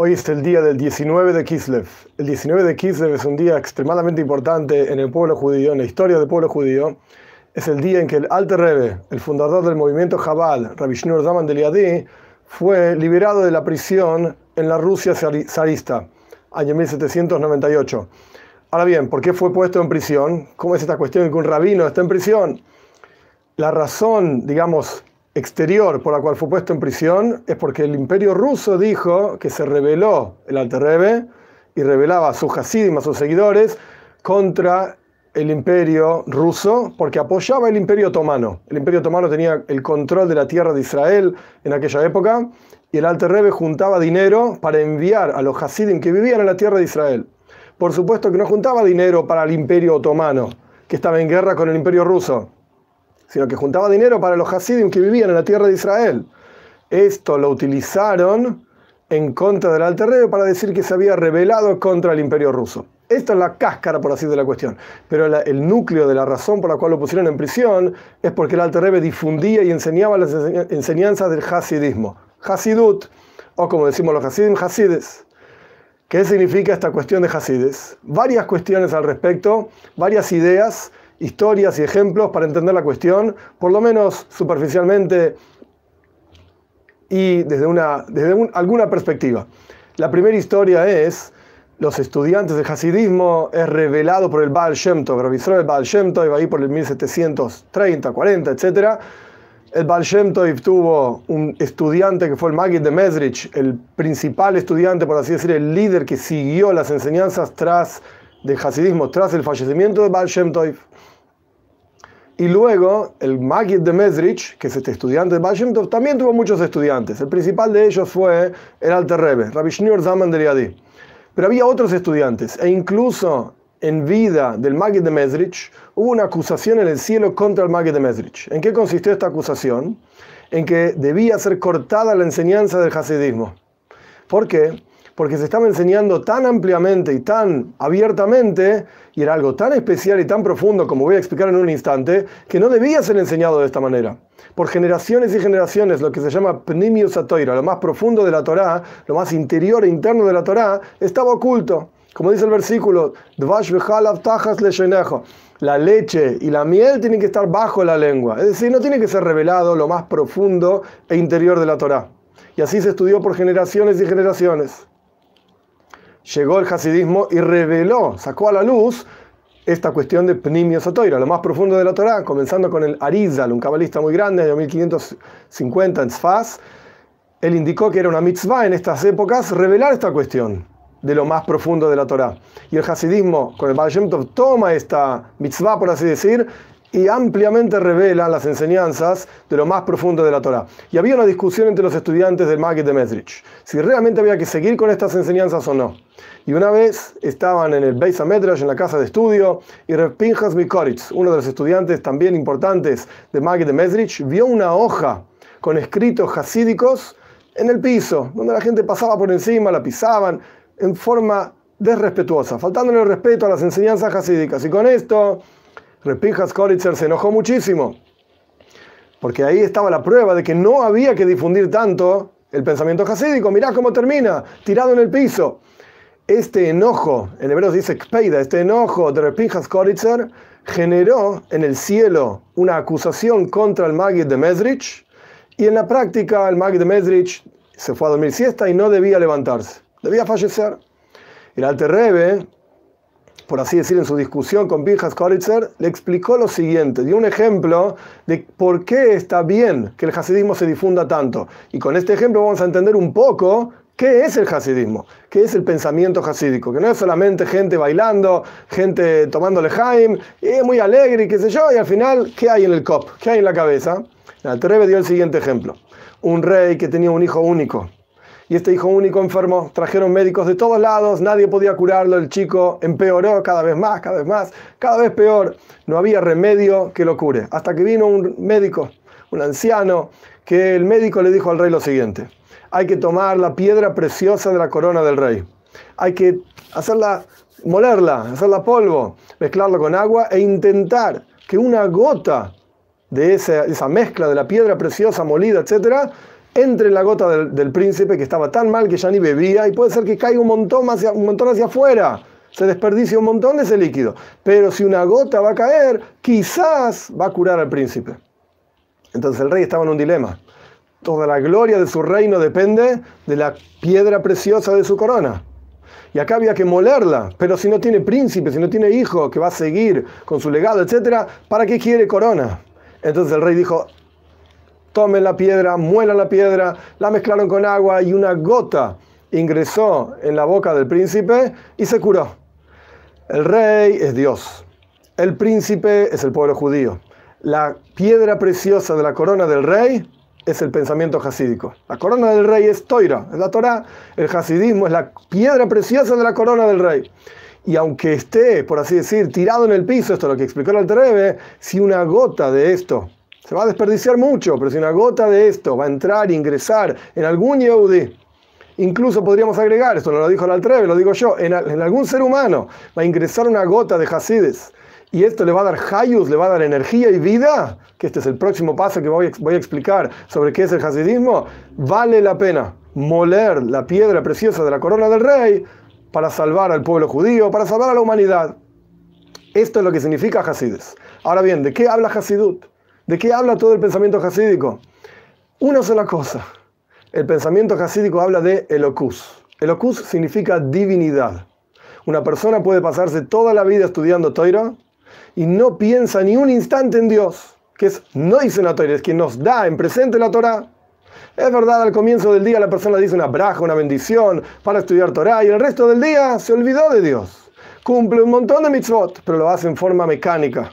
Hoy es el día del 19 de Kislev. El 19 de Kislev es un día extremadamente importante en el pueblo judío, en la historia del pueblo judío. Es el día en que el Alter Rebbe, el fundador del movimiento Jabal, Rabbi Shneur Zaman de Liadi, fue liberado de la prisión en la Rusia zarista, año 1798. Ahora bien, ¿por qué fue puesto en prisión? ¿Cómo es esta cuestión de que un rabino está en prisión? La razón, digamos, exterior por la cual fue puesto en prisión es porque el imperio ruso dijo que se rebeló el Alter Rebbe y rebelaba a sus Hasidim, a sus seguidores, contra el imperio ruso porque apoyaba el imperio otomano. El imperio otomano tenía el control de la tierra de Israel en aquella época y el Alter Rebbe juntaba dinero para enviar a los Hasidim que vivían en la tierra de Israel. Por supuesto que no juntaba dinero para el imperio otomano, que estaba en guerra con el imperio ruso sino que juntaba dinero para los Hasidim que vivían en la tierra de Israel. Esto lo utilizaron en contra del Alter Rebbe para decir que se había rebelado contra el imperio ruso. Esta es la cáscara, por así de la cuestión. Pero el núcleo de la razón por la cual lo pusieron en prisión es porque el Alter Rebbe difundía y enseñaba las enseñanzas del Hasidismo. Hasidut, o como decimos los Hasidim, Hasides. ¿Qué significa esta cuestión de Hasides? Varias cuestiones al respecto, varias ideas historias y ejemplos para entender la cuestión, por lo menos superficialmente y desde, una, desde alguna perspectiva. La primera historia es, los estudiantes del Hasidismo es revelado por el Baal Shem Tov, revisó el Baal Shem Tov, ahí por el 1730, 40, etc. El Baal Shem Tov tuvo un estudiante que fue el Magid de Mesrich, el principal estudiante, por así decir, el líder que siguió las enseñanzas tras del Hasidismo, tras el fallecimiento de Baal Shem. Y luego el Magid de Mesrich, que es este estudiante de Baal también tuvo muchos estudiantes. El principal de ellos fue el Alter Rebbe, Rabbi Shneur Zaman de Liadi. Pero había otros estudiantes, e incluso en vida del Magid de Mesrich hubo una acusación en el cielo contra el Magid de Mesrich. ¿En qué consistió esta acusación? En que debía ser cortada la enseñanza del Hasidismo. ¿Por qué? Porque se estaba enseñando tan ampliamente y tan abiertamente, y era algo tan especial y tan profundo, como voy a explicar en un instante, que no debía ser enseñado de esta manera. Por generaciones y generaciones, lo que se llama Pnimius Atoira, lo más profundo de la Torá, lo más interior e interno de la Torá, estaba oculto. Como dice el versículo, la leche y la miel tienen que estar bajo la lengua. Es decir, no tiene que ser revelado lo más profundo e interior de la Torá. Y así se estudió por generaciones y generaciones llegó el hasidismo y reveló, sacó a la luz esta cuestión de Pnimio Sotoira, lo más profundo de la Torah, comenzando con el Arizal, un cabalista muy grande, de 1550 en Sfaz. Él indicó que era una mitzvah en estas épocas revelar esta cuestión de lo más profundo de la Torah. Y el hasidismo, con el Baal Tov, toma esta mitzvah, por así decir, y ampliamente revela las enseñanzas de lo más profundo de la Torah. Y había una discusión entre los estudiantes del Maggid de Mesrich, si realmente había que seguir con estas enseñanzas o no. Y una vez estaban en el Beis Hamedrash, en la casa de estudio, y Reb Pinchas Mikoritz, uno de los estudiantes también importantes de Maggid de Mesrich, vio una hoja con escritos hasídicos en el piso, donde la gente pasaba por encima, la pisaban, en forma desrespetuosa, faltándole el respeto a las enseñanzas hasídicas. Y con esto Repinjas Koritzer se enojó muchísimo, porque ahí estaba la prueba de que no había que difundir tanto el pensamiento hasídico. Mirá cómo termina, tirado en el piso. Este enojo, en hebreo dice Kpeida, este enojo de Repinjas Koritzer generó en el cielo una acusación contra el Magid de Mesrich, y en la práctica el Magid de Mesrich se fue a dormir siesta y no debía levantarse, debía fallecer. El Alter Rebbe por así decir, en su discusión con Pinchas Koritzer, le explicó lo siguiente, dio un ejemplo de por qué está bien que el hasidismo se difunda tanto. Y con este ejemplo vamos a entender un poco qué es el hasidismo, qué es el pensamiento hasídico, que no es solamente gente bailando, gente tomando lejaim, y es muy alegre y qué sé yo, y al final, ¿qué hay en el cop? ¿Qué hay en la cabeza? El dio el siguiente ejemplo. Un rey que tenía un hijo único y este hijo único enfermo. Trajeron médicos de todos lados, nadie podía curarlo, el chico empeoró cada vez más, cada vez más, cada vez peor. No había remedio que lo cure. Hasta que vino un médico, un anciano, que el médico le dijo al rey lo siguiente. Hay que tomar la piedra preciosa de la corona del rey. Hay que hacerla, molerla, hacerla polvo, mezclarlo con agua e intentar que una gota de esa, esa mezcla de la piedra preciosa molida, etcétera, entre en la gota del, del príncipe que estaba tan mal que ya ni bebía y puede ser que caiga un montón, hacia, un montón hacia afuera se desperdicia un montón de ese líquido. Pero si una gota va a caer, quizás va a curar al príncipe. Entonces el rey estaba en un dilema. Toda la gloria de su reino depende de la piedra preciosa de su corona. Y acá había que molerla, pero si no tiene príncipe, si no tiene hijo que va a seguir con su legado, etc., ¿para qué quiere corona? Entonces el rey dijo, tomen la piedra, muelan la piedra, la mezclaron con agua y una gota ingresó en la boca del príncipe y se curó. El rey es Dios. El príncipe es el pueblo judío. La piedra preciosa de la corona del rey es el pensamiento hasídico. La corona del rey es Toira, es la Torah. El hasidismo es la piedra preciosa de la corona del rey. Y aunque esté, por así decir, tirado en el piso, esto es lo que explicó el Altrebe, si una gota de esto, se va a desperdiciar mucho, pero si una gota de esto va a entrar ingresar en algún Yehudi, Incluso podríamos agregar, esto no lo dijo el Altreve, lo digo yo, en, algún ser humano va a ingresar una gota de Hasides y esto le va a dar hayus, le va a dar energía y vida, que este es el próximo paso que voy voy a explicar sobre qué es el hasidismo, vale la pena moler la piedra preciosa de la corona del rey para salvar al pueblo judío, para salvar a la humanidad. Esto es lo que significa Hasides. Ahora bien, ¿de qué habla Hasidut? ¿De qué habla todo el pensamiento hasídico? Una sola cosa. El pensamiento hasídico habla de elocus. Elocus significa divinidad. Una persona puede pasarse toda la vida estudiando Toira y no piensa ni un instante en Dios, que es no dice la Toira, es quien nos da en presente la Torah. Es verdad, al comienzo del día la persona dice una braja, una bendición para estudiar Torah y el resto del día se olvidó de Dios. Cumple un montón de mitzvot, pero lo hace en forma mecánica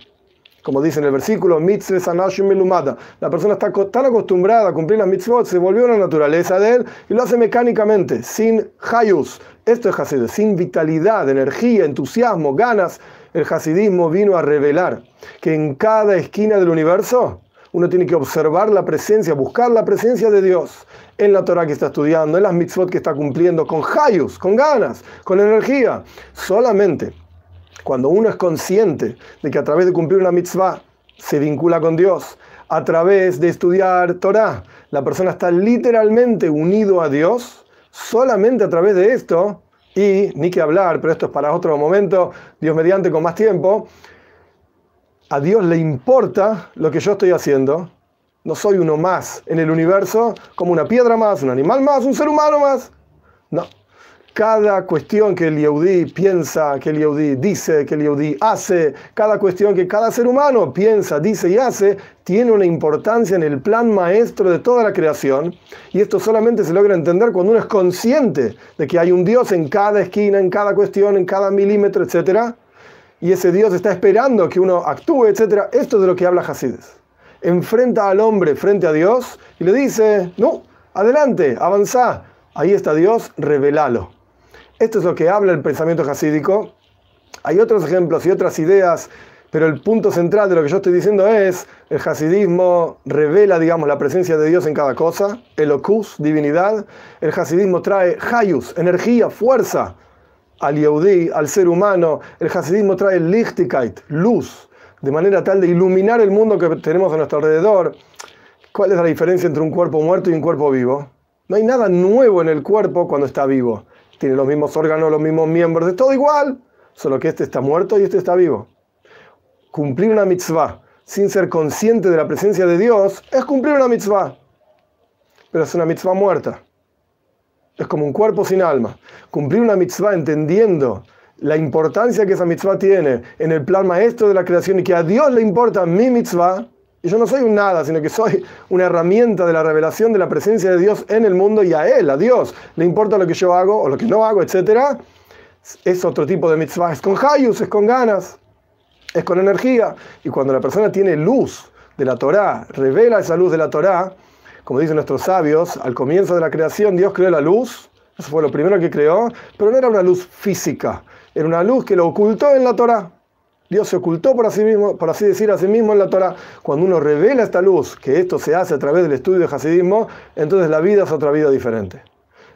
como dice en el versículo, La persona está tan acostumbrada a cumplir las mitzvot, se volvió la naturaleza de él y lo hace mecánicamente, sin hayus. Esto es hasid, sin vitalidad, energía, entusiasmo, ganas. El hasidismo vino a revelar que en cada esquina del universo uno tiene que observar la presencia, buscar la presencia de Dios en la Torah que está estudiando, en las mitzvot que está cumpliendo, con hayus, con ganas, con energía. Solamente cuando uno es consciente de que a través de cumplir una mitzvah se vincula con Dios, a través de estudiar Torah, la persona está literalmente unido a Dios, solamente a través de esto, y ni que hablar, pero esto es para otro momento, Dios mediante con más tiempo, a Dios le importa lo que yo estoy haciendo, no soy uno más en el universo, como una piedra más, un animal más, un ser humano más. No, cada cuestión que el Yehudi piensa, que el Yehudi dice, que el Yehudi hace, cada cuestión que cada ser humano piensa, dice y hace, tiene una importancia en el plan maestro de toda la creación. Y esto solamente se logra entender cuando uno es consciente de que hay un Dios en cada esquina, en cada cuestión, en cada milímetro, etc. Y ese Dios está esperando que uno actúe, etc. Esto es de lo que habla Hasides. Enfrenta al hombre frente a Dios y le dice, no, adelante, avanza. Ahí está Dios, revelalo. Esto es lo que habla el pensamiento hasídico. Hay otros ejemplos y otras ideas, pero el punto central de lo que yo estoy diciendo es, el hasidismo revela, digamos, la presencia de Dios en cada cosa, el ocus, divinidad. El hasidismo trae hayus, energía, fuerza al Yehudi, al ser humano. El hasidismo trae lichtigkeit, luz, de manera tal de iluminar el mundo que tenemos a nuestro alrededor. ¿Cuál es la diferencia entre un cuerpo muerto y un cuerpo vivo? No hay nada nuevo en el cuerpo cuando está vivo tiene los mismos órganos, los mismos miembros, es todo igual, solo que este está muerto y este está vivo. Cumplir una mitzvah sin ser consciente de la presencia de Dios es cumplir una mitzvah, pero es una mitzvah muerta. Es como un cuerpo sin alma. Cumplir una mitzvah entendiendo la importancia que esa mitzvah tiene en el plan maestro de la creación y que a Dios le importa mi mitzvah, y yo no soy un nada, sino que soy una herramienta de la revelación de la presencia de Dios en el mundo y a Él, a Dios. Le importa lo que yo hago o lo que no hago, etc. Es otro tipo de mitzvah. Es con hayus, es con ganas, es con energía. Y cuando la persona tiene luz de la Torá, revela esa luz de la Torá, como dicen nuestros sabios, al comienzo de la creación Dios creó la luz, eso fue lo primero que creó, pero no era una luz física, era una luz que lo ocultó en la Torá. Dios se ocultó por así, mismo, por así decir a sí mismo en la Torah. Cuando uno revela esta luz, que esto se hace a través del estudio de Hasidismo, entonces la vida es otra vida diferente.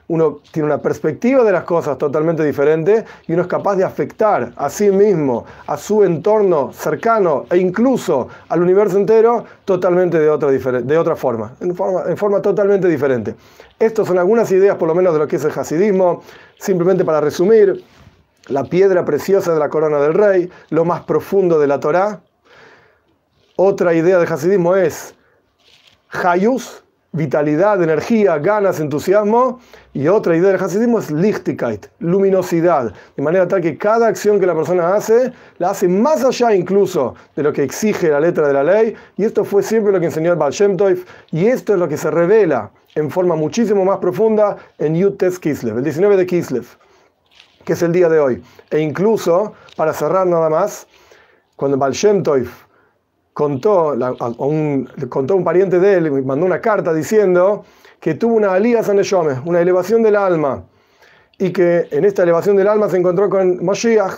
uno tiene una perspectiva de las cosas totalmente diferente y uno es capaz de afectar a sí mismo, a su entorno cercano e incluso al universo entero totalmente de otra, de otra forma, en forma, en forma totalmente diferente. Estas son algunas ideas por lo menos de lo que es el hasidismo, simplemente para resumir, la piedra preciosa de la corona del rey, lo más profundo de la Torá. Otra idea del hasidismo es Hayus, vitalidad, energía, ganas, entusiasmo. Y otra idea del hasidismo es Lichtigkeit, luminosidad. De manera tal que cada acción que la persona hace, la hace más allá incluso de lo que exige la letra de la ley. Y esto fue siempre lo que enseñó el Baal Shem Y esto es lo que se revela en forma muchísimo más profunda en Yutes Kislev, el 19 de Kislev, que es el día de hoy. E incluso, para cerrar nada más, cuando Baal Shem contó a, un, contó un pariente de él, mandó una carta diciendo que tuvo una alía Saneshome, una elevación del alma, y que en esta elevación del alma se encontró con Moshiach,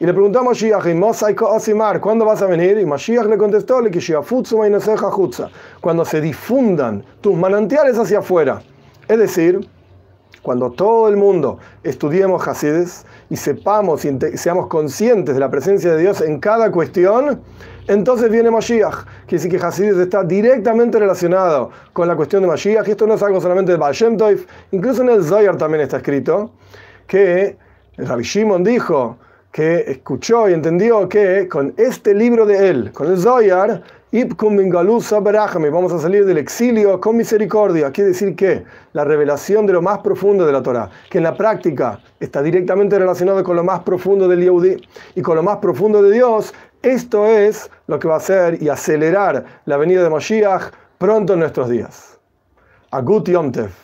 y le preguntó a Moshiach, ¿cuándo vas a venir? Y Moshiach le contestó, cuando se difundan tus manantiales hacia afuera. Es decir, cuando todo el mundo estudiemos Hasides y sepamos y seamos conscientes de la presencia de Dios en cada cuestión, entonces viene Mashiach. Quiere decir que Hasides está directamente relacionado con la cuestión de Mashiach. Esto no es algo solamente de Baal incluso en el Zohar también está escrito que Rabbi Shimon dijo que escuchó y entendió que con este libro de él, con el Zohar, Vamos a salir del exilio con misericordia. Quiere decir que la revelación de lo más profundo de la Torah, que en la práctica está directamente relacionado con lo más profundo del Yehudi y con lo más profundo de Dios, esto es lo que va a hacer y acelerar la venida de Moshiach pronto en nuestros días. Agut Yomtev.